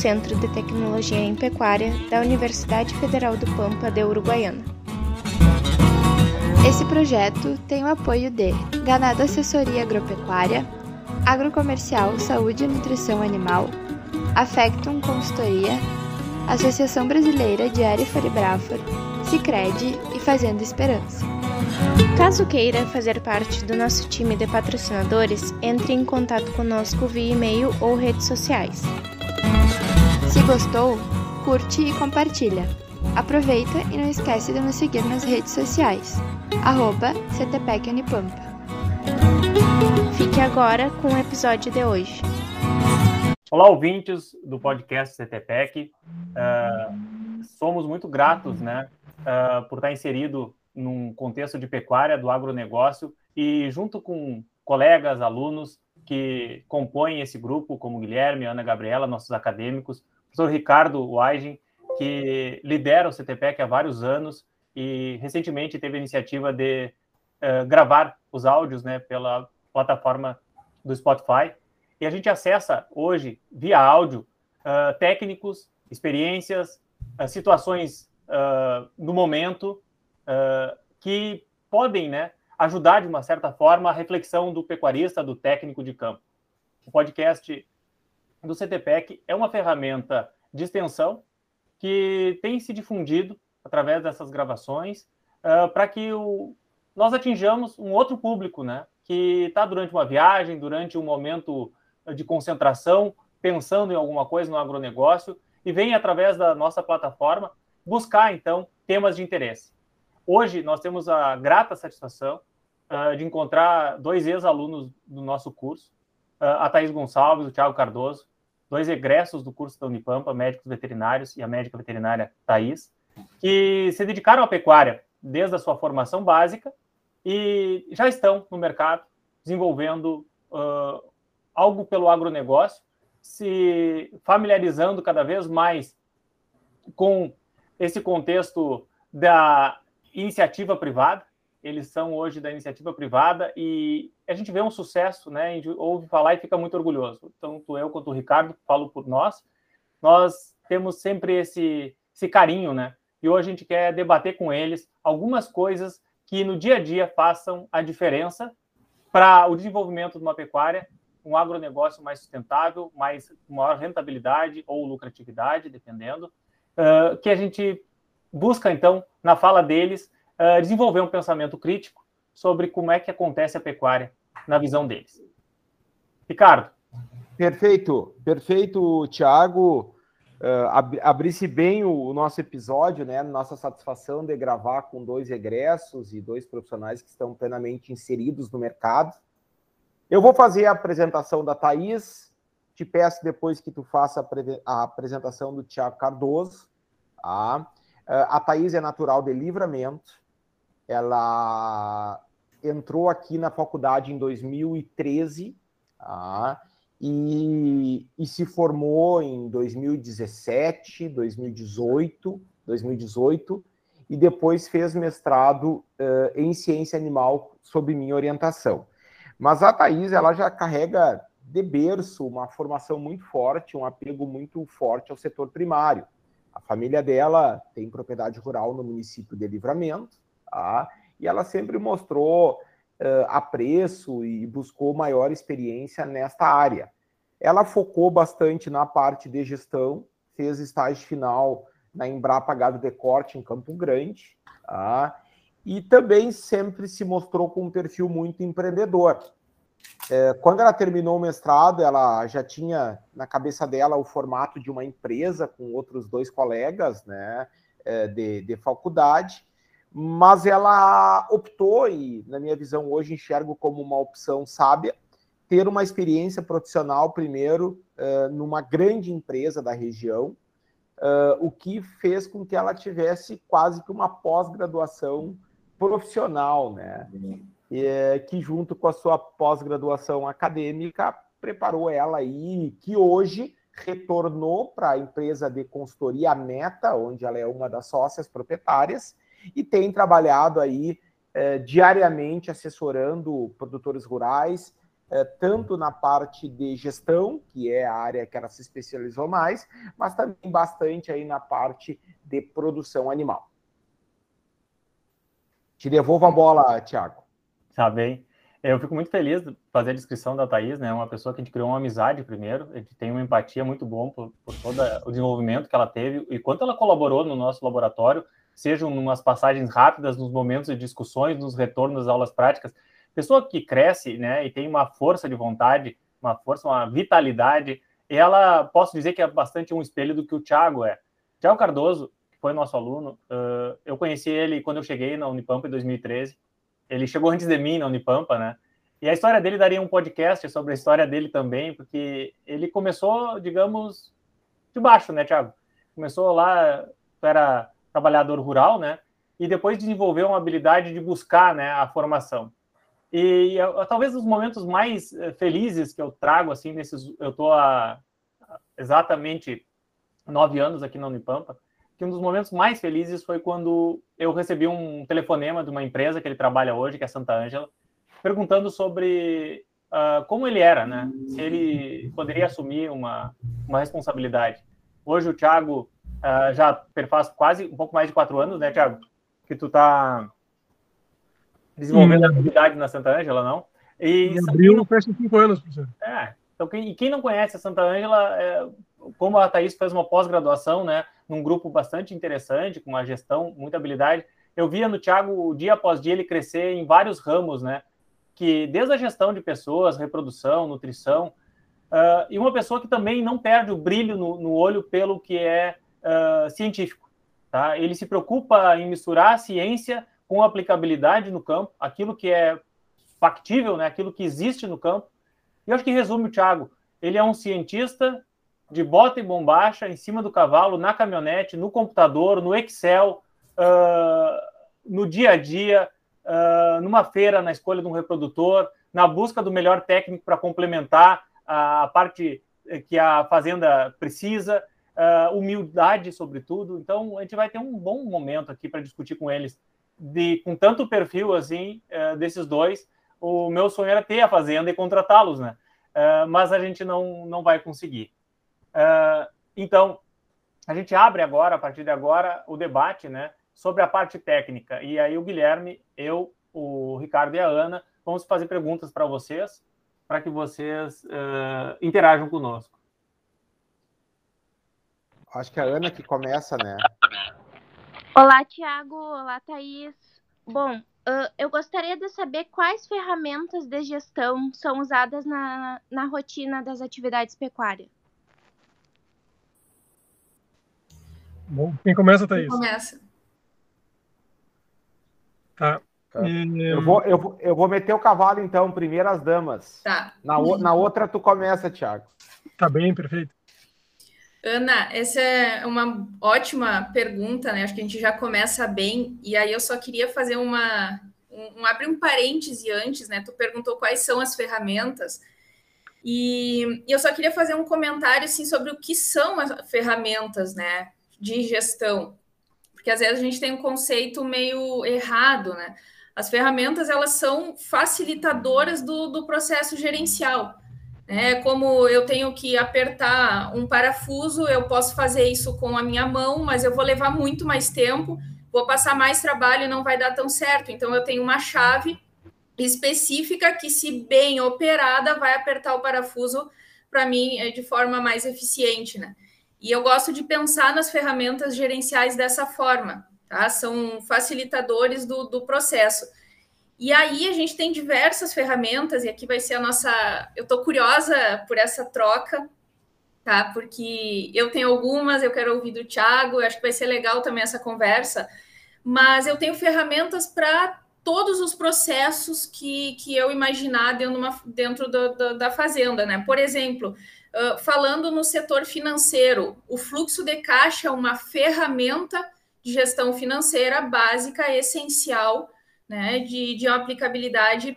Centro de Tecnologia em Pecuária da Universidade Federal do Pampa de Uruguaiana. Esse projeto tem o apoio de Ganado Assessoria Agropecuária, Agrocomercial Saúde e Nutrição Animal, Afectum Consultoria, Associação Brasileira de Arifari Brafor, Cicred e Fazenda Esperança. Caso queira fazer parte do nosso time de patrocinadores, entre em contato conosco via e-mail ou redes sociais. Gostou, curte e compartilha. Aproveita e não esquece de nos seguir nas redes sociais. Arroba CTPECUnipampa. Fique agora com o episódio de hoje. Olá, ouvintes do podcast CTPEC. Uh, somos muito gratos né, uh, por estar inserido num contexto de pecuária, do agronegócio, e junto com colegas, alunos que compõem esse grupo, como Guilherme, Ana Gabriela, nossos acadêmicos, professor Ricardo Weigen, que lidera o CTPEC há vários anos e recentemente teve a iniciativa de uh, gravar os áudios né, pela plataforma do Spotify. E a gente acessa hoje, via áudio, uh, técnicos, experiências, uh, situações no momento que podem né, ajudar, de uma certa forma, a reflexão do pecuarista, do técnico de campo. O podcast do CTPEC é uma ferramenta de extensão que tem se difundido através dessas gravações uh, para que o, nós atinjamos um outro público, né? Que está durante uma viagem, durante um momento de concentração, pensando em alguma coisa no agronegócio e vem através da nossa plataforma buscar então temas de interesse. Hoje nós temos a grata satisfação uh, de encontrar dois ex-alunos do nosso curso, uh, a Thaís Gonçalves e o Thiago Cardoso, dois egressos do curso da Unipampa, médicos veterinários, e a médica veterinária Thaís, que se dedicaram à pecuária desde a sua formação básica e já estão no mercado desenvolvendo uh, algo pelo agronegócio, se familiarizando cada vez mais com esse contexto da iniciativa privada, eles são hoje da iniciativa privada e a gente vê um sucesso, né? A gente ouve falar e fica muito orgulhoso. Tanto eu quanto o Ricardo, falo por nós, nós temos sempre esse, esse carinho, né? E hoje a gente quer debater com eles algumas coisas que no dia a dia façam a diferença para o desenvolvimento de uma pecuária, um agronegócio mais sustentável, mais maior rentabilidade ou lucratividade, dependendo, uh, que a gente busca, então, na fala deles, uh, desenvolver um pensamento crítico sobre como é que acontece a pecuária na visão deles. Ricardo. Perfeito, perfeito, Tiago. Uh, ab Abrisse bem o, o, nosso episódio, né? Nossa satisfação de gravar com dois egressos e dois profissionais que estão plenamente inseridos no mercado. Eu vou fazer a apresentação da Thaís. Te peço depois que tu faça a, a apresentação do Tiago Cardoso. Tá? A Thaís é natural de livramento. Ela entrou aqui na faculdade em 2013 tá? e, e se formou em 2017, 2018, 2018 e depois fez mestrado uh, em ciência animal sob minha orientação. Mas a Thaís, ela já carrega de berço uma formação muito forte, um apego muito forte ao setor primário. A família dela tem propriedade rural no município de Livramento, tá? e ela sempre mostrou uh, apreço e buscou maior experiência nesta área. Ela focou bastante na parte de gestão, fez estágio final na Embrapa Gado de Corte, em Campo Grande, tá? e também sempre se mostrou com um perfil muito empreendedor. É, quando ela terminou o mestrado, ela já tinha na cabeça dela o formato de uma empresa com outros dois colegas né, é, de, de faculdade, mas ela optou, e na minha visão hoje enxergo como uma opção sábia, ter uma experiência profissional primeiro é, numa grande empresa da região, é, o que fez com que ela tivesse quase que uma pós-graduação profissional, né? é, que junto com a sua pós-graduação acadêmica preparou ela aí, que hoje retornou para a empresa de consultoria Meta, onde ela é uma das sócias proprietárias, e tem trabalhado aí é, diariamente assessorando produtores rurais é, tanto na parte de gestão, que é a área que ela se especializou mais, mas também bastante aí na parte de produção animal. Te devolvo a bola, Tiago. Tá bem. Eu fico muito feliz de fazer a descrição da Thaís, né? Uma pessoa que a gente criou uma amizade primeiro, a gente tem uma empatia muito bom por, por todo o desenvolvimento que ela teve e quanto ela colaborou no nosso laboratório, sejam umas passagens rápidas, nos momentos de discussões, nos retornos das aulas práticas. Pessoa que cresce, né, e tem uma força de vontade, uma força, uma vitalidade, ela, posso dizer que é bastante um espelho do que o Thiago é. Thiago Cardoso, que foi nosso aluno, uh, eu conheci ele quando eu cheguei na Unipampa em 2013, ele chegou antes de mim na Unipampa, né? E a história dele daria um podcast sobre a história dele também, porque ele começou, digamos, de baixo, né, Thiago? Começou lá, era trabalhador rural, né? E depois desenvolveu uma habilidade de buscar, né, a formação. E talvez os momentos mais eh, felizes que eu trago, assim, nesses, eu estou há exatamente nove anos aqui na Unipampa, que um dos momentos mais felizes foi quando eu recebi um telefonema de uma empresa que ele trabalha hoje, que é Santa Ângela, perguntando sobre uh, como ele era, né? Se ele poderia assumir uma, uma responsabilidade. Hoje o Thiago uh, já faz quase um pouco mais de quatro anos, né, Thiago? Que tu está desenvolvendo hum. atividade na Santa Ângela, não? E em abril não... fecha cinco anos, professor. É, então quem, quem não conhece a Santa Ângela, é, como a Thaís fez uma pós-graduação, né, num grupo bastante interessante, com uma gestão, muita habilidade, eu via no Thiago, dia após dia, ele crescer em vários ramos, né, que desde a gestão de pessoas, reprodução, nutrição, uh, e uma pessoa que também não perde o brilho no, no olho pelo que é uh, científico. Tá? Ele se preocupa em misturar a ciência com aplicabilidade no campo, aquilo que é factível, né? aquilo que existe no campo. E eu acho que resume o Thiago. Ele é um cientista de bota e bombacha em cima do cavalo, na caminhonete, no computador, no Excel, uh, no dia a dia, uh, numa feira, na escolha de um reprodutor, na busca do melhor técnico para complementar a, a, parte que a fazenda precisa, uh, humildade, sobretudo. Então, a gente vai ter um bom momento aqui para discutir com eles, de, com tanto perfil assim, uh, desses dois. O meu sonho era ter a fazenda e contratá-los, né? Uh, mas a gente não, não vai conseguir. então, a gente abre agora, a partir de agora, o debate, né? Sobre a parte técnica. E aí o Guilherme, eu, o Ricardo e a Ana vamos fazer perguntas para vocês, para que vocês interajam conosco. Acho que é a Ana que começa, né? Olá, Tiago. Olá, Thaís. Bom, uh, eu gostaria de saber quais ferramentas de gestão são usadas na, na rotina das atividades pecuárias. Bom, quem começa, Thaís? Quem começa. Tá. tá. E... Eu, vou, eu, vou, eu vou meter o cavalo, então, primeiro as damas. Tá. Na, na outra, tu começa, Tiago. Tá bem, perfeito. Ana, essa é uma ótima pergunta, né? Acho que a gente já começa bem. E aí eu só queria fazer uma um, um abrir um parêntese antes, né? Tu perguntou quais são as ferramentas. E, e eu só queria fazer um comentário assim sobre o que são as ferramentas, né, de gestão. Porque às vezes a gente tem um conceito meio errado, né? As ferramentas elas são facilitadoras do, do processo gerencial. É, como eu tenho que apertar um parafuso, eu posso fazer isso com a minha mão, mas eu vou levar muito mais tempo, vou passar mais trabalho não vai dar tão certo. Então, eu tenho uma chave específica que, se bem operada, vai apertar o parafuso para mim é, de forma mais eficiente, né? E eu gosto de pensar nas ferramentas gerenciais dessa forma, tá? São facilitadores do, do processo. E aí a gente tem diversas ferramentas, e aqui vai ser a nossa. Eu estou curiosa por essa troca, tá? Porque eu tenho algumas, eu quero ouvir do Thiago, eu acho que vai ser legal também essa conversa, mas eu tenho ferramentas para todos os processos que, que eu imaginar dentro, uma, dentro do, do, da fazenda, né? Por exemplo, uh, falando no setor financeiro, o fluxo de caixa é uma ferramenta de gestão financeira básica, essencial né, de, de aplicabilidade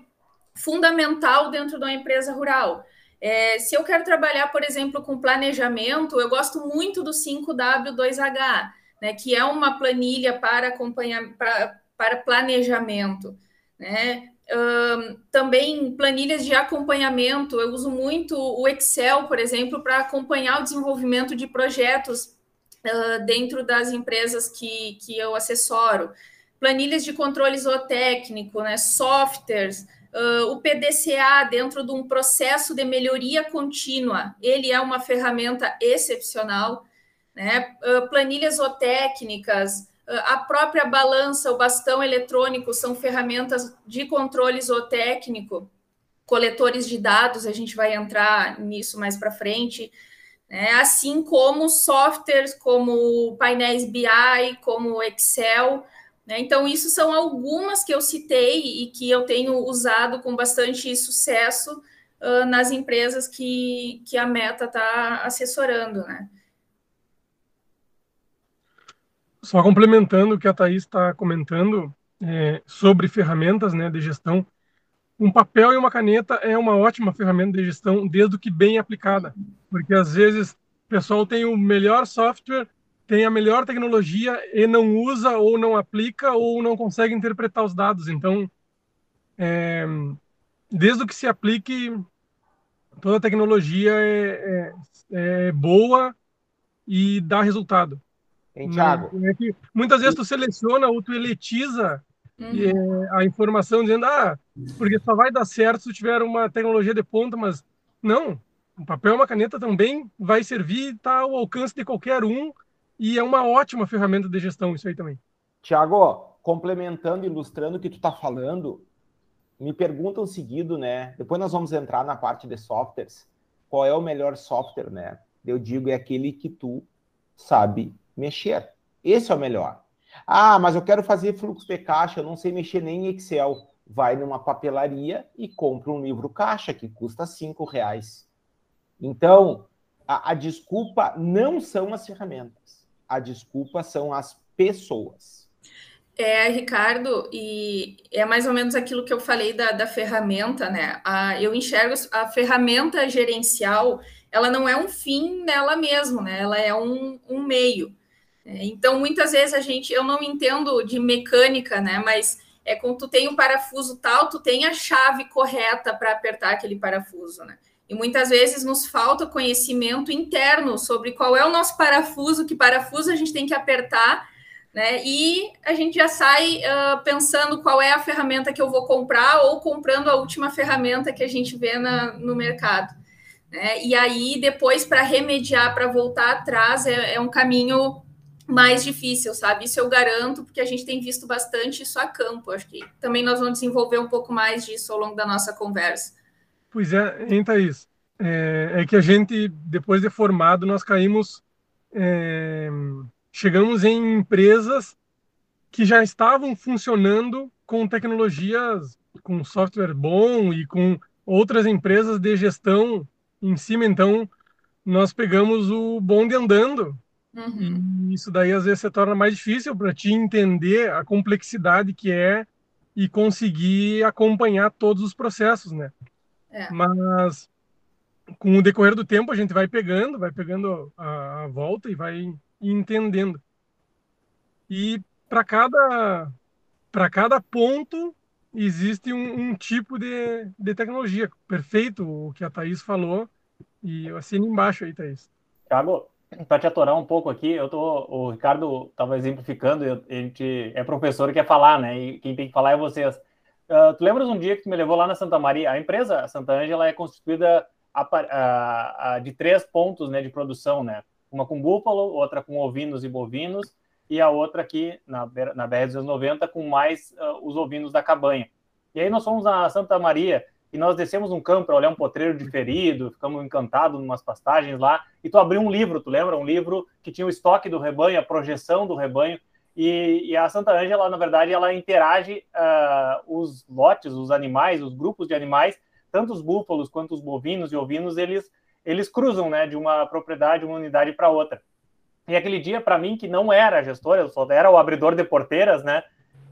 fundamental dentro de uma empresa rural. É, se eu quero trabalhar, por exemplo, com planejamento, eu gosto muito do 5W2H, né, que é uma planilha para acompanhar para, para planejamento. Né? Uh, também planilhas de acompanhamento. Eu uso muito o Excel, por exemplo, para acompanhar o desenvolvimento de projetos uh, dentro das empresas que, que eu assessoro. Planilhas de controle zootécnico, né, softwares, uh, o PDCA dentro de um processo de melhoria contínua. Ele é uma ferramenta excepcional. Né? planilhas zootécnicas, a própria balança, o bastão eletrônico são ferramentas de controle zootécnico, coletores de dados, a gente vai entrar nisso mais para frente, né? assim como softwares como painéis BI, como Excel. Né? Então, isso são algumas que eu citei e que eu tenho usado com bastante sucesso uh, nas empresas que, que a Meta está assessorando. Né? Só complementando o que a Thaís está comentando é, sobre ferramentas né, de gestão, um papel e uma caneta é uma ótima ferramenta de gestão, desde que bem aplicada, porque às vezes o pessoal tem o melhor software, tem a melhor tecnologia e não usa ou não aplica ou não consegue interpretar os dados. Então, é, desde que se aplique, toda a tecnologia é, é, é boa e dá resultado. Hein, Thiago? É que muitas vezes tu seleciona ou tu eletiza uhum. é, a informação dizendo, ah, porque só vai dar certo se tiver uma tecnologia de ponta, mas não. O papel e uma caneta também vai servir, está ao alcance de qualquer um e é uma ótima ferramenta de gestão isso aí também. Tiago, complementando, ilustrando o que tu está falando, me perguntam seguido, né? Depois nós vamos entrar na parte de softwares. Qual é o melhor software, né? Eu digo é aquele que tu sabe mexer. Esse é o melhor. Ah, mas eu quero fazer fluxo de caixa, eu não sei mexer nem em Excel. Vai numa papelaria e compra um livro caixa que custa cinco reais. Então, a, a desculpa não são as ferramentas. A desculpa são as pessoas. É, Ricardo, e é mais ou menos aquilo que eu falei da, da ferramenta, né? A, eu enxergo a ferramenta gerencial, ela não é um fim nela mesma, né? Ela é um, um meio. É, então, muitas vezes a gente, eu não entendo de mecânica, né? Mas é quando tu tem um parafuso tal, tu tem a chave correta para apertar aquele parafuso, né? E muitas vezes nos falta conhecimento interno sobre qual é o nosso parafuso, que parafuso a gente tem que apertar, né? E a gente já sai uh, pensando qual é a ferramenta que eu vou comprar ou comprando a última ferramenta que a gente vê na, no mercado. Né? E aí, depois, para remediar, para voltar atrás, é, é um caminho mais difícil, sabe? Isso eu garanto, porque a gente tem visto bastante isso a campo. Acho que também nós vamos desenvolver um pouco mais disso ao longo da nossa conversa. Pois é, hein, Thaís? É, é que a gente, depois de formado, nós caímos, é, chegamos em empresas que já estavam funcionando com tecnologias, com software bom e com outras empresas de gestão em cima. Então, nós pegamos o bonde andando Uhum. E isso daí às vezes se torna mais difícil para ti entender a complexidade que é e conseguir acompanhar todos os processos, né? É. Mas com o decorrer do tempo a gente vai pegando, vai pegando a, a volta e vai entendendo. E para cada para cada ponto existe um, um, tipo de, de tecnologia. Perfeito o que a Thaís falou. E eu assino embaixo aí, Thaís. Thiago, para te atorar um pouco aqui, eu tô, o Ricardo estava exemplificando, a gente é professor e quer falar, né? E quem tem que falar é vocês. Uh, tu lembras um dia que tu me levou lá na Santa Maria? A empresa a Santa Ângela é constituída a, a, a, de três pontos né, de produção, né? Uma com búfalo, outra com ovinos e bovinos, e a outra aqui na, na BR-290 com mais uh, os ovinos da cabanha. E aí nós fomos na Santa Maria e nós descemos um campo para olhar um potreiro diferido, ficamos encantados em umas pastagens lá, e tu abriu um livro, tu lembra? Um livro que tinha o estoque do rebanho, a projeção do rebanho, e, e a Santa Ângela, na verdade, ela interage uh, os lotes, os animais, os grupos de animais, tanto os búfalos quanto os bovinos e ovinos, eles, eles cruzam né, de uma propriedade, uma unidade para outra. E aquele dia, para mim, que não era gestor, eu só era o abridor de porteiras, né?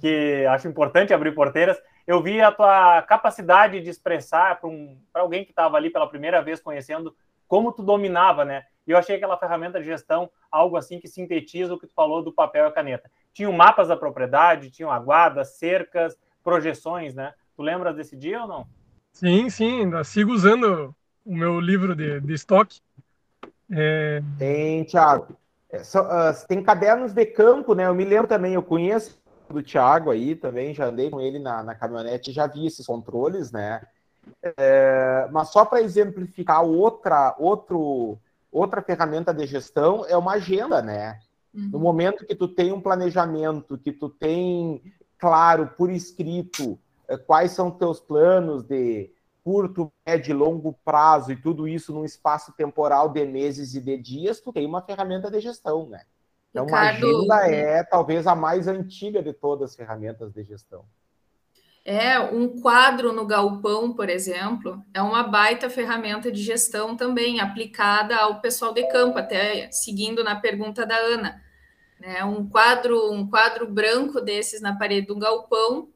Que acho importante abrir porteiras eu vi a tua capacidade de expressar para um, alguém que estava ali pela primeira vez conhecendo como tu dominava, né? E eu achei aquela ferramenta de gestão algo assim que sintetiza o que tu falou do papel e a caneta. Tinham mapas da propriedade, tinham aguadas, cercas, projeções, né? Tu lembra desse dia ou não? Sim, sim, ainda sigo usando o meu livro de, de estoque. É... Tem, Thiago. É, só, uh, tem cadernos de campo, né? Eu me lembro também, eu conheço do Thiago aí também, já andei com ele na, na caminhonete, já vi esses controles, né? É, mas só para exemplificar outra, outro, outra ferramenta de gestão é uma agenda, né? Uhum. No momento que tu tem um planejamento, que tu tem claro por escrito é, quais são teus planos de curto, médio e longo prazo e tudo isso num espaço temporal de meses e de dias, tu tem uma ferramenta de gestão, né? Então, Ricardo... uma agenda é talvez a mais antiga de todas as ferramentas de gestão. É, um quadro no galpão, por exemplo, é uma baita ferramenta de gestão também, aplicada ao pessoal de campo, até seguindo na pergunta da Ana. Né? Um quadro, um quadro branco desses na parede do galpão,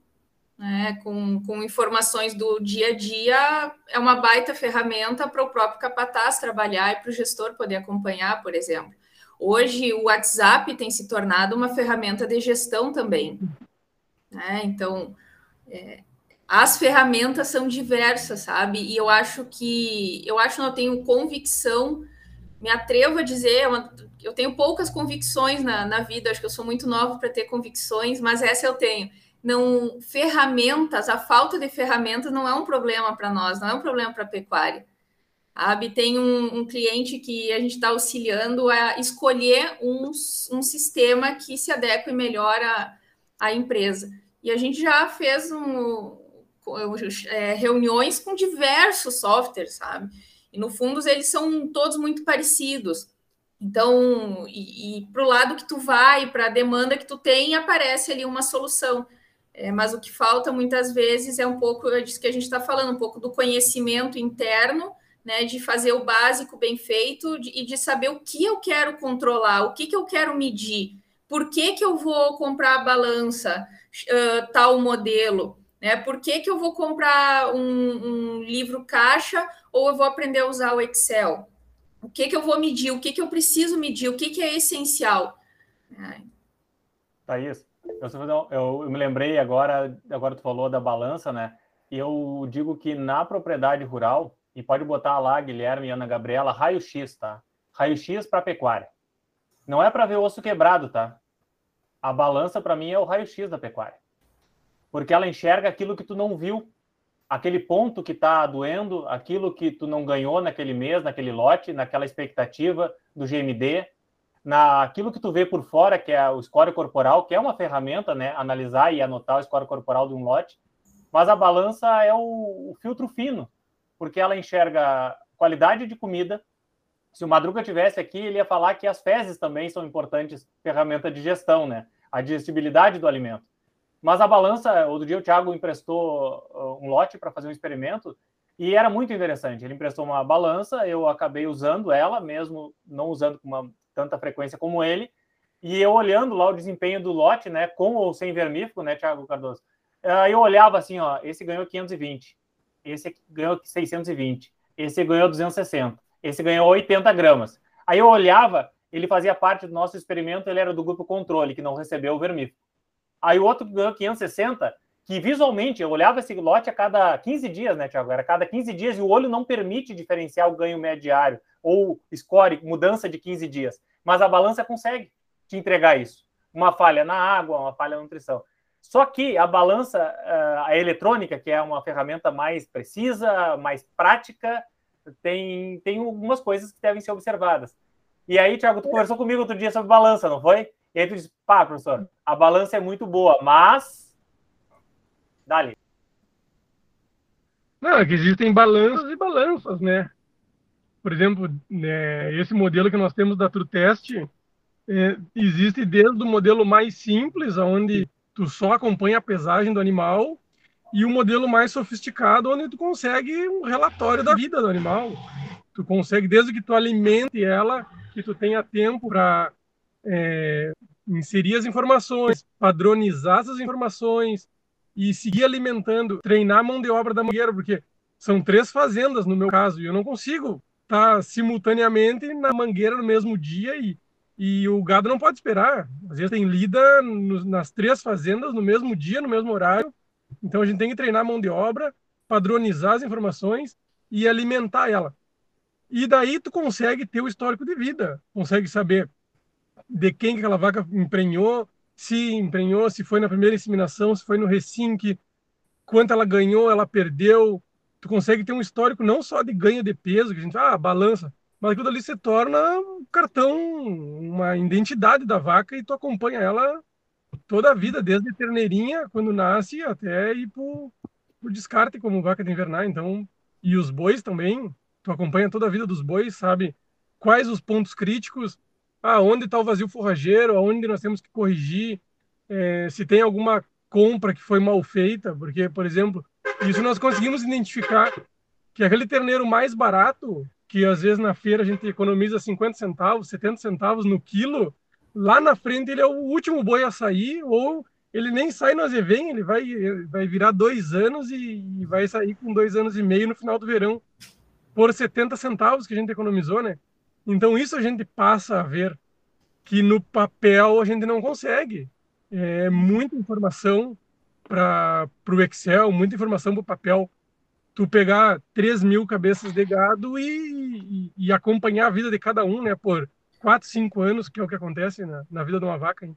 né? com, com informações do dia a dia, é uma baita ferramenta para o próprio capataz trabalhar e para o gestor poder acompanhar, por exemplo. Hoje, o WhatsApp tem se tornado uma ferramenta de gestão também. Né? Então, é, as ferramentas são diversas, sabe? E eu acho que eu acho que eu tenho convicção, me atrevo a dizer, é eu tenho poucas convicções na, na vida, acho que eu sou muito nova para ter convicções, mas essa eu tenho. Não, ferramentas, a falta de ferramentas não é um problema para nós, não é um problema para a pecuária. A AB tem um, um, cliente que a gente está auxiliando a escolher um, um sistema que se adeque melhor à empresa. E a gente já fez um, é, reuniões com diversos softwares, sabe? E no fundo eles são todos muito parecidos. Então, e, e para o lado que tu vai, para a demanda que tu tem, aparece ali uma solução. É, mas o que falta muitas vezes é um pouco disso que a gente está falando, um pouco do conhecimento interno, né, de fazer o básico bem feito de, e de saber o que eu quero controlar, o que, que eu quero medir, por que, que eu vou comprar a balança, uh, tal modelo? Né? Por que, que eu vou comprar um, um, livro caixa ou eu vou aprender a usar o Excel? O que, que eu vou medir? O que, que eu preciso medir? O que, que é essencial? É. Thaís, eu, eu, eu me lembrei agora, agora tu falou da balança, né? Eu digo que na propriedade rural, e pode botar lá, Guilherme e Ana Gabriela, raio-x, tá? Raio-x para pecuária. Não é para ver osso quebrado, tá? A balança, para mim, é o raio-x da pecuária. Porque ela enxerga aquilo que tu não viu, aquele ponto que está doendo, aquilo que tu não ganhou naquele mês, naquele lote, naquela expectativa do GMD, naquilo que tu vê por fora, que é o score corporal, que é uma ferramenta, né? Analisar e anotar o score corporal de um lote. Mas a balança é o, o filtro fino, porque ela enxerga qualidade de comida, se o Madruga tivesse aqui, ele ia falar que as fezes também são importantes ferramenta de gestão, né? A digestibilidade do alimento. Mas a balança, outro dia o Thiago emprestou uh, um lote para fazer um experimento e era muito interessante. Ele emprestou uma balança, eu acabei usando ela, mesmo não usando com uma, tanta frequência como ele, e eu olhando lá o desempenho do lote, né, com ou sem vermífugo, né, Thiago Cardoso, aí eu olhava assim, ó, esse ganhou 520, esse ganhou 620, esse ganhou 260, esse ganhou 80 gramas. Aí eu olhava ele fazia parte do nosso experimento, ele era do grupo controle, que não recebeu o vermífugo. Aí o outro ganhou 560, que visualmente, eu olhava esse lote a cada 15 dias, né, Tiago? Era a cada 15 dias e o olho não permite diferenciar o ganho médio diário ou score, mudança de 15 dias. Mas a balança consegue te entregar isso. Uma falha na água, uma falha na nutrição. Só que a balança, eh, a eletrônica, que é uma ferramenta mais precisa, mais prática, tem, tem algumas coisas que devem ser observadas. E aí, Thiago, tu conversou comigo outro dia sobre balança, não foi? E aí tu disse, pá, professor, a balança é muito boa, mas. Dali. Não, é que existem balanças e balanças, né? Por exemplo, né, esse modelo que nós temos da TrueTest é, existe desde o modelo mais simples, onde tu só acompanha a pesagem do animal, e o modelo mais sofisticado, onde tu consegue um relatório da vida do animal. Tu consegue, desde que tu alimente ela, que tu tenha tempo para é, inserir as informações, padronizar essas informações e seguir alimentando, treinar a mão de obra da mangueira, porque são três fazendas no meu caso e eu não consigo estar simultaneamente na mangueira no mesmo dia e, e o gado não pode esperar. Às vezes tem lida no, nas três fazendas no mesmo dia, no mesmo horário, Então a gente tem que treinar a mão de obra, padronizar as informações e alimentar ela. E daí tu consegue ter o histórico de vida, consegue saber de quem que aquela vaca emprenhou, se emprenhou, se foi na primeira inseminação, se foi no recinque, quanto ela ganhou, ela perdeu. Tu consegue ter um histórico não só de ganho de peso, que a gente ah, balança, mas aquilo ali se torna um cartão, uma identidade da vaca e tu acompanha ela toda a vida, desde a terneirinha, quando nasce, até ir pro, pro descarte como vaca de invernar. Então, e os bois também, tu acompanha toda a vida dos bois, sabe quais os pontos críticos, ah, onde está o vazio forrageiro, aonde nós temos que corrigir, é, se tem alguma compra que foi mal feita, porque, por exemplo, isso nós conseguimos identificar que aquele terneiro mais barato, que às vezes na feira a gente economiza 50 centavos, 70 centavos no quilo, lá na frente ele é o último boi a sair, ou ele nem sai no Azevém, ele vai, vai virar dois anos e, e, vai sair com dois anos e meio no final do verão, por 70 centavos que a gente economizou, né? Então isso a gente passa a ver que no papel a gente não consegue. É muita informação para o Excel, muita informação para o papel. Tu pegar 3 mil cabeças de gado e, e, e, acompanhar a vida de cada um, né? Por 4, 5 anos, que é o que acontece na, na vida de uma vaca. Hein?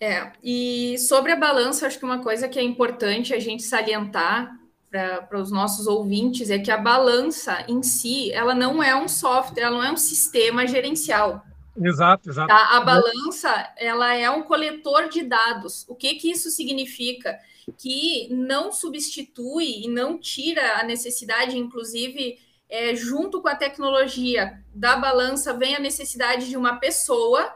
É, e sobre a balança, acho que uma coisa que é importante a gente salientar para os nossos ouvintes é que a balança em si, ela não é um software, ela não é um sistema gerencial. Exato, exato. Tá? A balança, ela é um coletor de dados. O que que isso significa? Que não substitui e não tira a necessidade, inclusive, é, junto com a tecnologia da balança, vem a necessidade de uma pessoa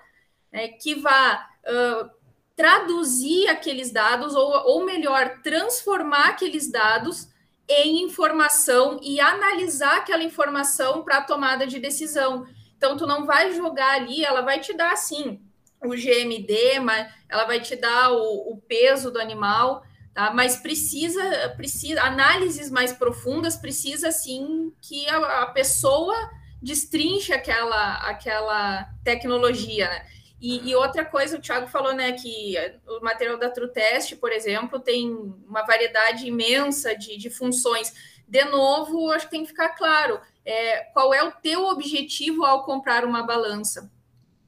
é, que vá uh, traduzir aqueles dados, ou, ou melhor, transformar aqueles dados em informação e analisar aquela informação para tomada de decisão. Então, tu não vai jogar ali, ela vai te dar, assim, o GMD, mas ela vai te dar o, o peso do animal, tá? Mas precisa, precisa, análises mais profundas, precisa, sim, que a, a pessoa destrinche aquela, aquela tecnologia, né? E, e, outra coisa, o Thiago falou, né, que o material da TrueTest, por exemplo, tem uma variedade imensa de, de funções. De novo, acho que tem que ficar claro é, qual é o teu objetivo ao comprar uma balança.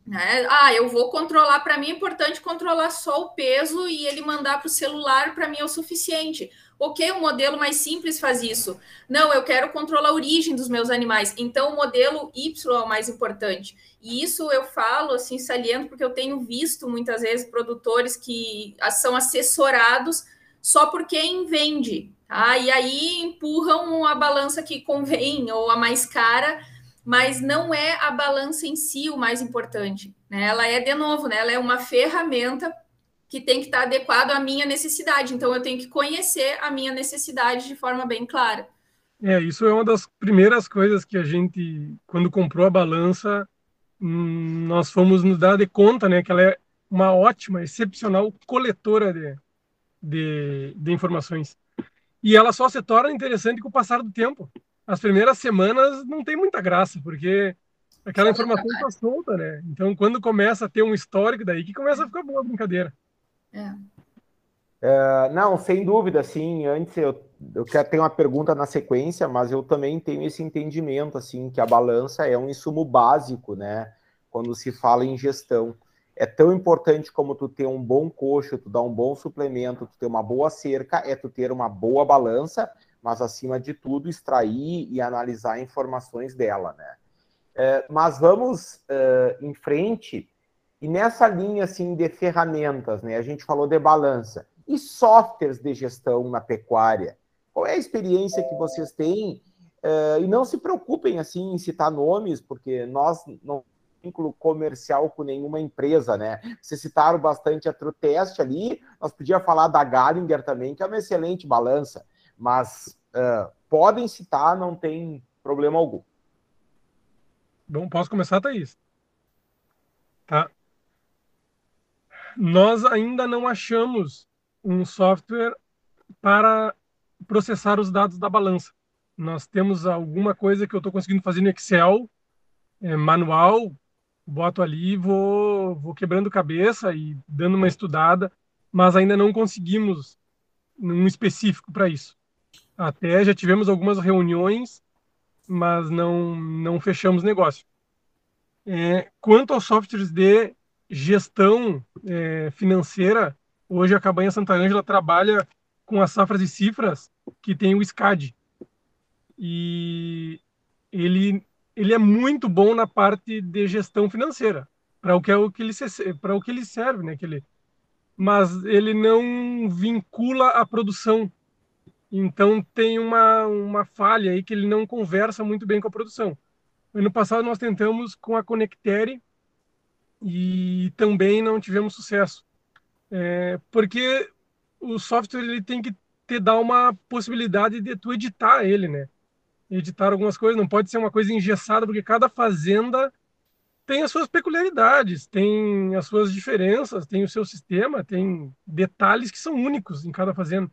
Né? Ah, eu vou controlar, para mim é importante controlar só o peso e ele mandar para o celular, para mim é o suficiente. Ok, o modelo mais simples faz isso. Não, eu quero controlar a origem dos meus animais. Então, o modelo Y é o mais importante. E isso eu falo, assim, saliento, porque eu tenho visto muitas vezes produtores que são assessorados só por quem vende. Tá? E aí empurram a balança que convém ou a mais cara, mas não é a balança em si o mais importante. Né? Ela é, de novo, né? ela é uma ferramenta que tem que estar adequado à minha necessidade. Então, eu tenho que conhecer a minha necessidade de forma bem clara. É, isso é uma das primeiras coisas que a gente, quando comprou a balança, nós fomos nos dar de conta, né, que ela é uma ótima, excepcional coletora de, de, de informações. E ela só se torna interessante com o passar do tempo. As primeiras semanas não tem muita graça, porque aquela informação está solta, né? Então, quando começa a ter um histórico, daí que começa a ficar boa a brincadeira. É. É, não, sem dúvida, sim. Antes eu, eu quero ter uma pergunta na sequência, mas eu também tenho esse entendimento, assim, que a balança é um insumo básico, né? Quando se fala em gestão. É tão importante como tu ter um bom coxo, tu dar um bom suplemento, tu ter uma boa cerca, é tu ter uma boa balança, mas acima de tudo extrair e analisar informações dela, né? É, mas vamos uh, em frente e nessa linha assim de ferramentas, né? A gente falou de balança e softwares de gestão na pecuária. Qual é a experiência que vocês têm? Uh, e não se preocupem assim em citar nomes, porque nós não vínculo comercial com nenhuma empresa, né? Vocês citaram bastante a TrueTest ali, nós podíamos falar da Gallagher também, que é uma excelente balança, mas uh, podem citar, não tem problema algum. Bom, posso começar, Thaís? Tá nós ainda não achamos um software para processar os dados da balança. Nós temos alguma coisa que eu estou conseguindo fazer no Excel, é, manual, boto ali, vou, vou quebrando cabeça e dando uma estudada, mas ainda não conseguimos um específico para isso. Até já tivemos algumas reuniões, mas não, não fechamos negócio. É, quanto aos softwares de gestão é, financeira, hoje a Cabanha Santa Ângela trabalha com as safras e cifras que tem o SCAD. E ele, ele é muito bom na parte de gestão financeira, para o que é o que ele para o que ele serve, né, que ele, mas ele não vincula a produção. Então tem uma, uma falha aí que ele não conversa muito bem com a produção. Ano passado nós tentamos com a Conectere e também não tivemos sucesso. É, porque o software ele tem que te dar uma possibilidade de tu editar ele, né? Editar algumas coisas, não pode ser uma coisa engessada, porque cada fazenda tem as suas peculiaridades, tem as suas diferenças, tem o seu sistema, tem detalhes que são únicos em cada fazenda.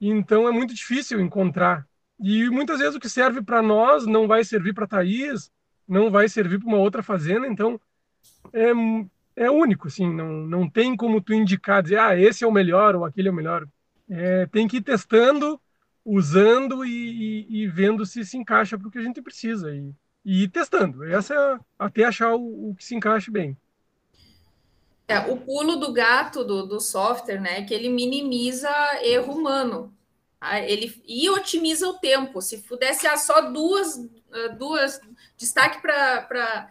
Então é muito difícil encontrar. E muitas vezes o que serve para nós não vai servir para Thaís, não vai servir para uma outra fazenda, então é, é único, assim, não, não tem como tu indicar, dizer, ah, esse é o melhor ou aquele é o melhor. É, tem que ir testando, usando e, e, e vendo se se encaixa para o que a gente precisa e, e ir testando. Essa é até achar o, o que se encaixe bem. É, o pulo do gato do, do software, né, é que ele minimiza erro humano. Tá? Ele e otimiza o tempo. Se pudesse há só duas, duas destaque para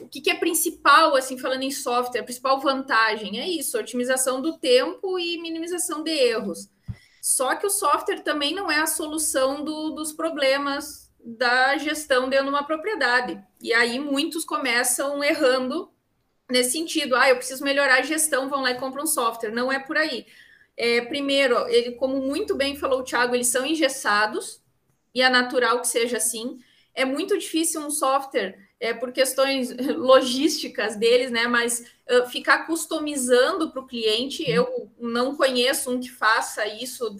o que, que, é principal, assim, falando em software, a principal vantagem é isso, otimização do tempo e minimização de erros. Só que o software também não é a solução do, dos problemas da gestão dentro de uma propriedade. E aí muitos começam errando nesse sentido. Ah, eu preciso melhorar a gestão, vão lá e compram um software. Não é por aí. É, primeiro, ele, como muito bem falou o Thiago, eles são engessados, e é natural que seja assim. É muito difícil um software é, por questões logísticas deles, né? Mas uh, ficar customizando para o cliente, eu não conheço um que faça isso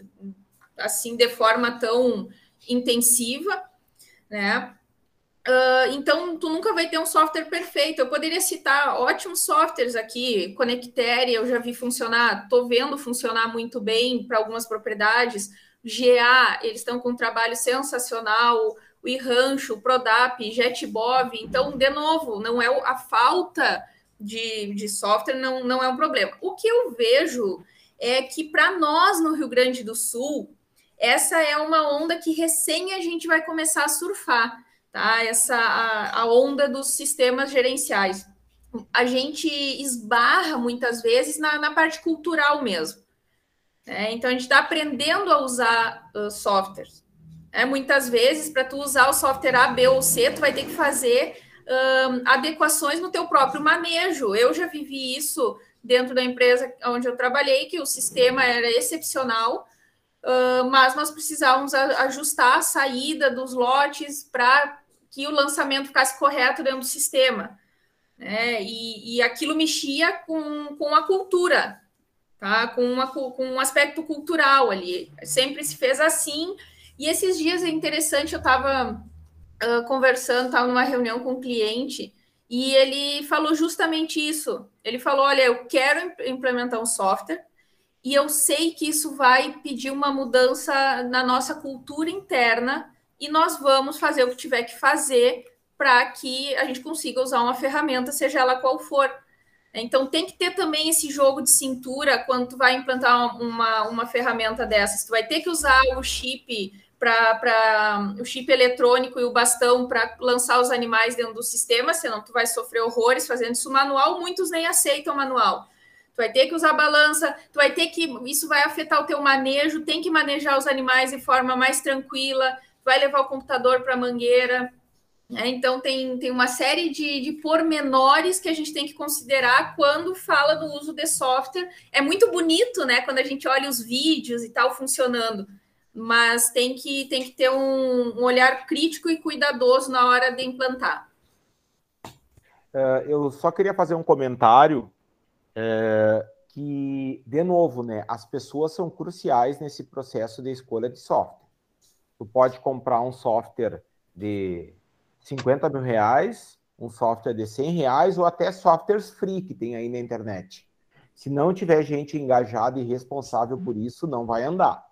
assim de forma tão intensiva, né? Uh, então, tu nunca vai ter um software perfeito. Eu poderia citar ótimos softwares aqui, Connectere, eu já vi funcionar, estou vendo funcionar muito bem para algumas propriedades. GA, eles estão com um trabalho sensacional o iRancho, o Prodap, JetBov. Então, de novo, não é a falta de, de software não, não é um problema. O que eu vejo é que para nós no Rio Grande do Sul, essa é uma onda que recém a gente vai começar a surfar, tá? Essa a, a onda dos sistemas gerenciais. A gente esbarra muitas vezes na, na parte cultural mesmo. Né? Então a gente está aprendendo a usar uh, softwares. É, muitas vezes, para tu usar o software A, B ou C, tu vai ter que fazer um, adequações no teu próprio manejo. Eu já vivi isso dentro da empresa onde eu trabalhei, que o sistema era excepcional, uh, mas nós precisávamos ajustar a saída dos lotes para que o lançamento ficasse correto dentro do sistema. Né? E, e aquilo mexia com, com a cultura, tá? com, uma, com um aspecto cultural ali. Sempre se fez assim, e esses dias é interessante, eu estava uh, conversando, estava numa reunião com um cliente, e ele falou justamente isso. Ele falou: Olha, eu quero implementar um software, e eu sei que isso vai pedir uma mudança na nossa cultura interna, e nós vamos fazer o que tiver que fazer para que a gente consiga usar uma ferramenta, seja ela qual for. Então tem que ter também esse jogo de cintura quando tu vai implantar uma, uma ferramenta dessas. Tu vai ter que usar o chip para o chip eletrônico e o bastão para lançar os animais dentro do sistema, senão tu vai sofrer horrores fazendo isso manual, muitos nem aceitam manual. Tu vai ter que usar balança, tu vai ter que. Isso vai afetar o teu manejo, tem que manejar os animais de forma mais tranquila, vai levar o computador para a mangueira. Né? Então, tem, tem uma série de, de pormenores que a gente tem que considerar quando fala do uso de software. É muito bonito, né? Quando a gente olha os vídeos e tal funcionando mas tem que, tem que ter um, um olhar crítico e cuidadoso na hora de implantar. Uh, eu só queria fazer um comentário uh, que, de novo, né, as pessoas são cruciais nesse processo de escolha de software. Tu pode comprar um software de 50 mil reais, um software de 100 reais ou até softwares free que tem aí na internet. Se não tiver gente engajada e responsável por isso, não vai andar.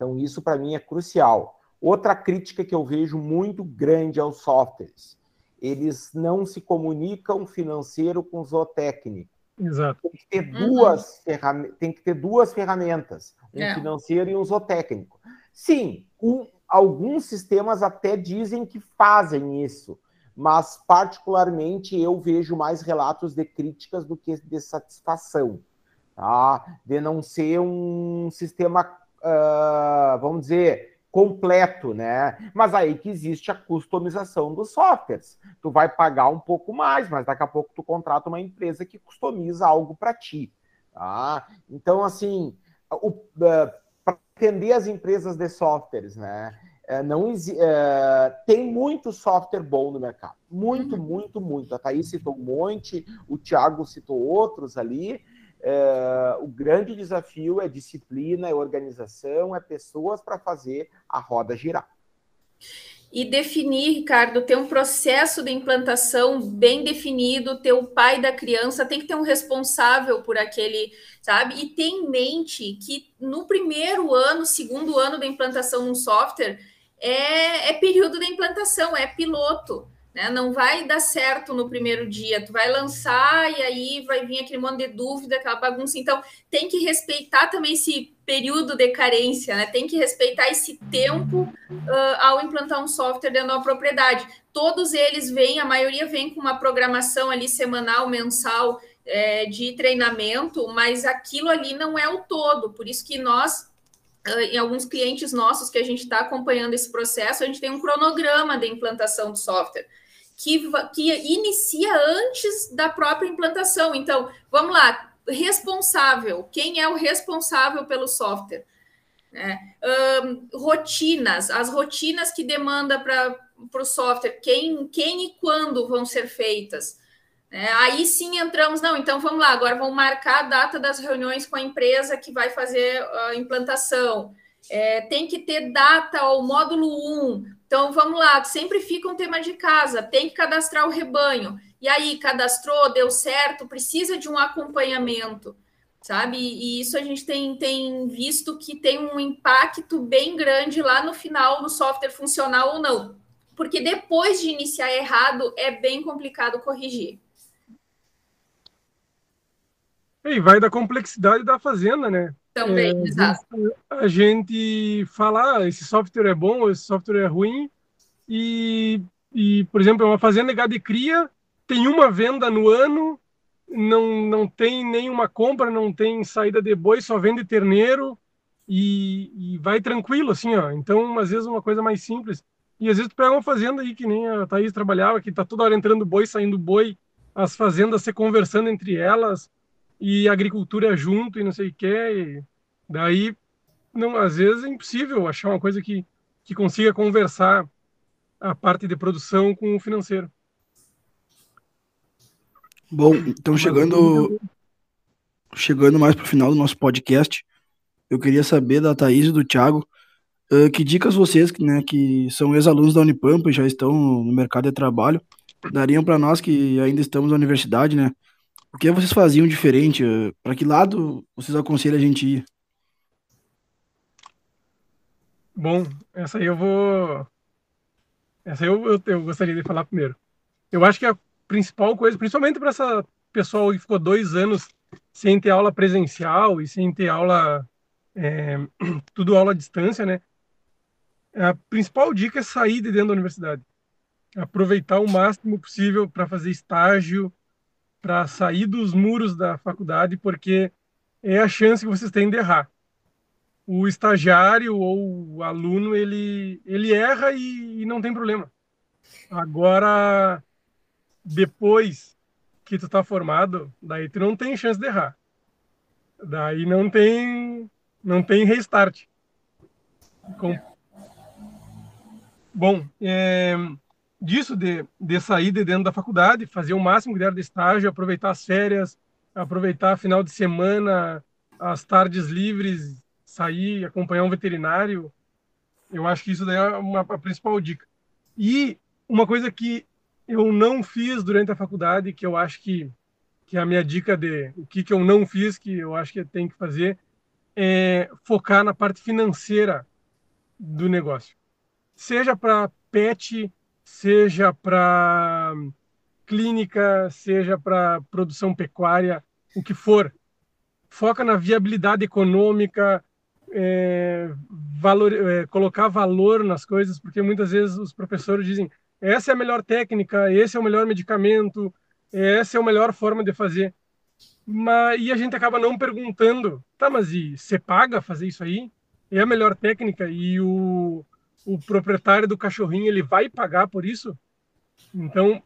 Então, isso para mim é crucial. Outra crítica que eu vejo muito grande aos softwares: eles não se comunicam financeiro com o zootécnico. Exato. Tem que ter duas, uhum. tem que ter duas ferramentas, um é. financeiro e um zootécnico. Sim, um, alguns sistemas até dizem que fazem isso, mas particularmente eu vejo mais relatos de críticas do que de satisfação, tá? De não ser um sistema, uh, vamos dizer, completo, né? Mas aí que existe a customização dos softwares. Tu vai pagar um pouco mais, mas daqui a pouco tu contrata uma empresa que customiza algo para ti, tá? Então, assim, uh, para atender as empresas de softwares, né? É, não é, tem muito software bom no mercado. Muito, uhum. muito, muito. A Thaís citou um monte, o Thiago citou outros ali, é, o grande desafio é disciplina, é organização, é pessoas para fazer a roda girar. E definir, Ricardo, ter um processo de implantação bem definido, ter o pai da criança, tem que ter um responsável por aquele, sabe? E ter em mente que no primeiro ano, segundo ano da implantação de um software, é, é período de implantação, é piloto. Né? Não vai dar certo no primeiro dia, tu vai lançar e aí vai vir aquele monte de dúvida, aquela bagunça. Então, tem que respeitar também esse período de carência, né? Tem que respeitar esse tempo uh, ao implantar um software dentro da propriedade. Todos eles vêm, a maioria vem com uma programação ali semanal, mensal é, de treinamento, mas aquilo ali não é o todo. Por isso que nós em alguns clientes nossos que a gente está acompanhando esse processo, a gente tem um cronograma de implantação do software que, que inicia antes da própria implantação. Então, vamos lá, responsável, quem é o responsável pelo software? Né? Um, rotinas, as rotinas que demanda para o software, quem, quem e quando vão ser feitas. Né? Aí sim entramos, não, então vamos lá, agora vamos marcar a data das reuniões com a empresa que vai fazer a implantação. É, tem que ter data ao módulo 1, então, vamos lá, sempre fica um tema de casa, tem que cadastrar o rebanho. E aí, cadastrou, deu certo, precisa de um acompanhamento, sabe? E isso a gente tem, tem visto que tem um impacto bem grande lá no final do software funcional ou não. Porque depois de iniciar errado, é bem complicado corrigir. E vai da complexidade da fazenda, né? Também, é, exato. A gente fala, ah, esse software é bom, esse software é ruim, e, e por exemplo, uma fazenda de cria tem uma venda no ano, não, não tem nenhuma compra, não tem saída de boi, só vende terneiro, e, e vai tranquilo, assim, ó. Então, às vezes, uma coisa mais simples. E às vezes tu pega uma fazenda aí que nem a Thaís trabalhava, que tá toda hora entrando boi, saindo boi, as fazendas se conversando entre elas, e agricultura junto e não sei o que. Daí, não, às vezes é impossível achar uma coisa que, que consiga conversar a parte de produção com o financeiro. Bom, então chegando chegando mais para o final do nosso podcast, eu queria saber da Thaís e do Thiago uh, que dicas vocês, né, que são ex-alunos da Unipampa e já estão no mercado de trabalho, dariam para nós que ainda estamos na universidade, né, o que vocês faziam diferente? Para que lado vocês aconselham a gente ir? Bom, essa aí eu vou. Essa aí eu, eu, eu gostaria de falar primeiro. Eu acho que a principal coisa, principalmente para essa pessoa que ficou dois anos sem ter aula presencial e sem ter aula, é, tudo aula à distância, né? A principal dica é sair de dentro da universidade. Aproveitar o máximo possível para fazer estágio, para sair dos muros da faculdade, porque é a chance que vocês têm de errar. O estagiário ou o aluno, ele, ele erra e, e não tem problema. Agora, depois que tu tá formado, daí tu não tem chance de errar. Daí não tem não tem restart. Com... Bom, é, disso, de, de sair de dentro da faculdade, fazer o máximo que der de estágio, aproveitar as férias, aproveitar final de semana, as tardes livres, sair, acompanhar um veterinário. Eu acho que isso daí é uma, a principal dica. E uma coisa que eu não fiz durante a faculdade, que eu acho que, que é a minha dica de o que, que eu não fiz, que eu acho que tem que fazer, é focar na parte financeira do negócio. Seja para pet, seja para clínica, seja para produção pecuária, o que for. Foca na viabilidade econômica, é, valor, é, colocar valor nas coisas, porque muitas vezes os professores dizem essa é a melhor técnica, esse é o melhor medicamento, essa é a melhor forma de fazer. Mas, e a gente acaba não perguntando, tá, mas e você paga fazer isso aí? É a melhor técnica e o, o proprietário do cachorrinho ele vai pagar por isso? Então,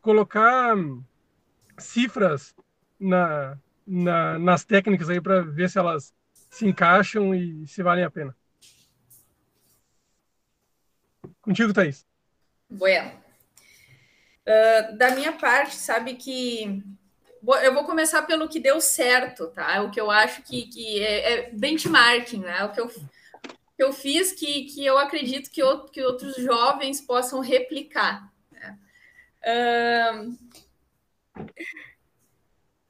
colocar cifras na, na, nas técnicas aí para ver se elas se encaixam e se valem a pena. Contigo, Thaís. Bueno. Uh, da minha parte, sabe que eu vou começar pelo que deu certo, tá? O que eu acho que, que é, é benchmarking, né? O que eu, que eu fiz que, que eu acredito que, outro, que outros jovens possam replicar. Né?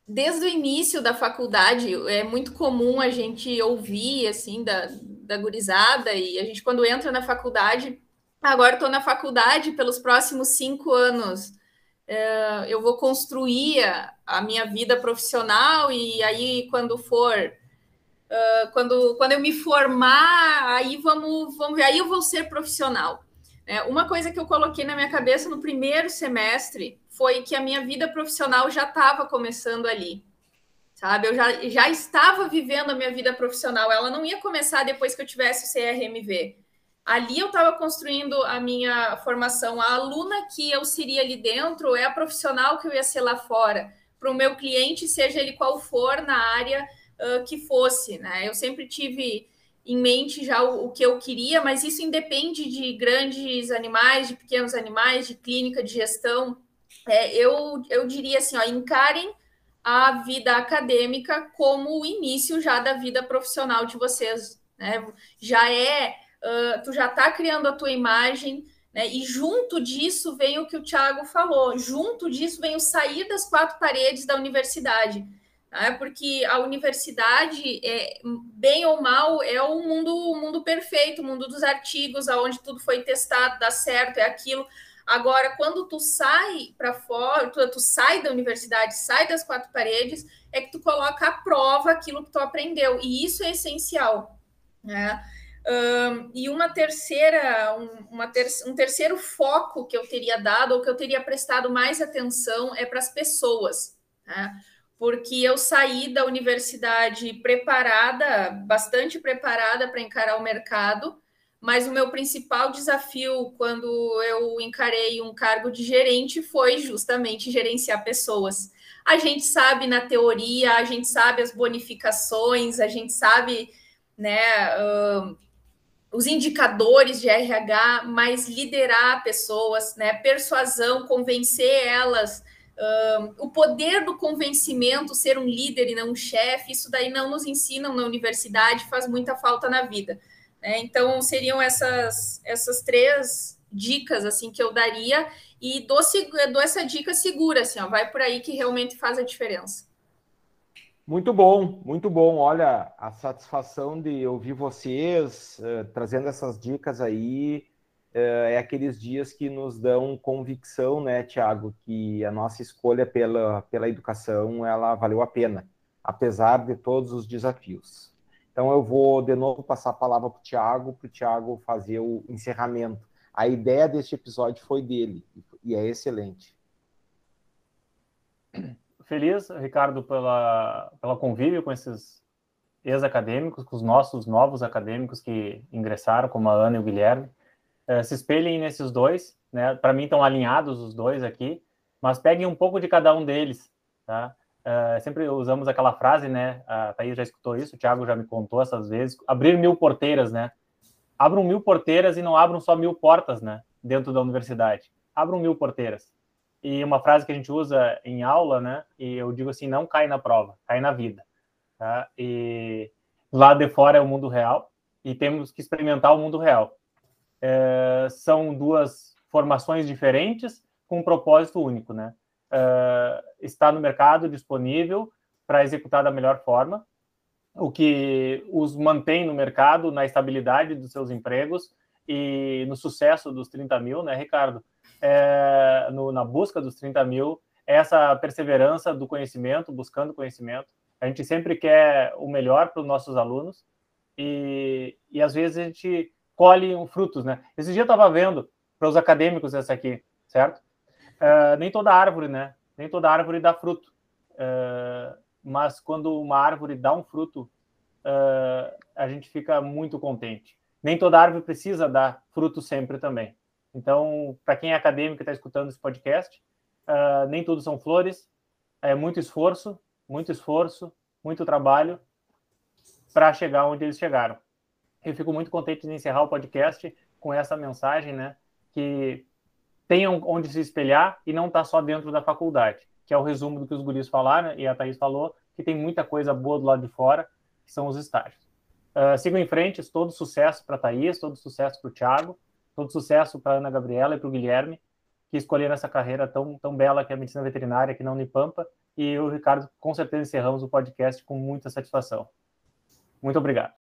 Desde o início da faculdade, é muito comum a gente ouvir, assim, da, da gurizada, e a gente, quando entra na faculdade, agora estou na faculdade, pelos próximos cinco anos, é, eu vou construir a, minha vida profissional e aí quando for uh, quando, quando eu me formar aí vamos vamos ver. Aí eu vou ser profissional é, uma coisa que eu coloquei na minha cabeça no primeiro semestre foi que a minha vida profissional já estava começando ali sabe? Eu já, já estava vivendo a minha vida profissional ela não ia começar depois que eu tivesse o CRMV ali eu estava construindo a minha formação. A aluna que eu seria ali dentro é a profissional que eu ia ser lá fora, para o meu cliente, seja ele qual for na área uh, que fosse. Né? Eu sempre tive em mente já o, o, que eu queria, mas isso independe de grandes animais, de pequenos animais, de clínica, de gestão. É, eu, eu diria assim, ó, encarem a vida acadêmica como o início já da vida profissional de vocês. Né? Já é uh, tu já está criando a tua imagem, né? E junto disso vem o que o Thiago falou, junto disso vem o sair das quatro paredes da universidade. Né? Porque a universidade, é, bem ou mal, é o mundo, o mundo perfeito, o mundo dos artigos, aonde tudo foi testado, dá certo, é aquilo. Agora, quando tu sai para fora, tu, tu, sai da universidade, sai das quatro paredes, é que tu coloca à prova aquilo que tu aprendeu. E isso é essencial. Né? Um, e uma terceira, um, uma ter, um terceiro foco que eu teria dado, ou que eu teria prestado mais atenção, é para as pessoas, né? Porque eu saí da universidade preparada, bastante preparada para encarar o mercado, mas o meu principal desafio quando eu encarei um cargo de gerente foi justamente gerenciar pessoas. A gente sabe na teoria, a gente sabe as bonificações, a gente sabe, né? Uh, os indicadores de RH, mas liderar pessoas, né? Persuasão, convencer elas, o poder do convencimento, ser um líder e não um chefe, isso daí não nos ensinam na universidade, faz muita falta na vida. Né? Então, seriam essas, essas três dicas assim que eu daria e dou, dou essa dica segura, assim, ó, vai por aí que realmente faz a diferença. Muito bom, muito bom. Olha, a satisfação de ouvir vocês uh, trazendo essas dicas aí é aqueles dias que nos dão convicção, né, Tiago, que a nossa escolha pela, pela educação ela valeu a pena, apesar de todos os desafios. Então eu vou de novo passar a palavra para o Tiago, para o Tiago fazer o encerramento. A ideia deste episódio foi dele e é excelente feliz, Ricardo, pela, pela convívio com esses ex-acadêmicos, com os nossos novos acadêmicos que ingressaram, como a Ana e o Guilherme. É, se espelhem nesses dois, né? Para mim estão alinhados os dois aqui, mas peguem um pouco de cada um deles, tá? É, sempre usamos aquela frase, né? A Thaís já escutou isso, o Thiago já me contou essas vezes. Abrir mil porteiras, né? Abram mil porteiras e não abram só mil portas, né? Dentro da universidade. Abram mil porteiras. E uma frase que a gente usa em aula, né? E eu digo assim, não cai na prova, cai na vida. Tá? E lá de fora é o mundo real e temos que experimentar o mundo real. É, são duas formações diferentes com um propósito único, né? uh, está no mercado disponível para executar da melhor forma, o que os mantém no mercado, na estabilidade dos seus empregos e no sucesso dos 30 mil, né, Ricardo? É, no, na busca dos 30 mil, essa perseverança do conhecimento, buscando conhecimento. A gente sempre quer o melhor para os nossos alunos e, e às vezes a gente colhe frutos, né? Esse dia eu estava vendo para os acadêmicos essa aqui, certo? Uh, nem toda árvore, né? Nem toda árvore dá fruto. Uh, mas quando uma árvore dá um fruto, uh, a gente fica muito contente. Nem toda árvore precisa dar fruto sempre também. Então, para quem é acadêmico e está escutando esse podcast, nem tudo são flores, é muito esforço, muito esforço, muito trabalho para chegar onde eles chegaram. Eu fico muito contente de encerrar o podcast com essa mensagem, né? Que tenham onde se espelhar e não está só dentro da faculdade, que é o resumo do que os guris falaram e a Thaís falou, que tem muita coisa boa do lado de fora, que são os estágios. Uh, em frente, todo sucesso para a Thaís, todo sucesso para o Thiago, todo sucesso para a Ana Gabriela e para o Guilherme, que escolheram essa carreira tão, tão bela que é a medicina veterinária aqui na Unipampa, e eu, Ricardo, com certeza encerramos o podcast com muita satisfação. Muito obrigado.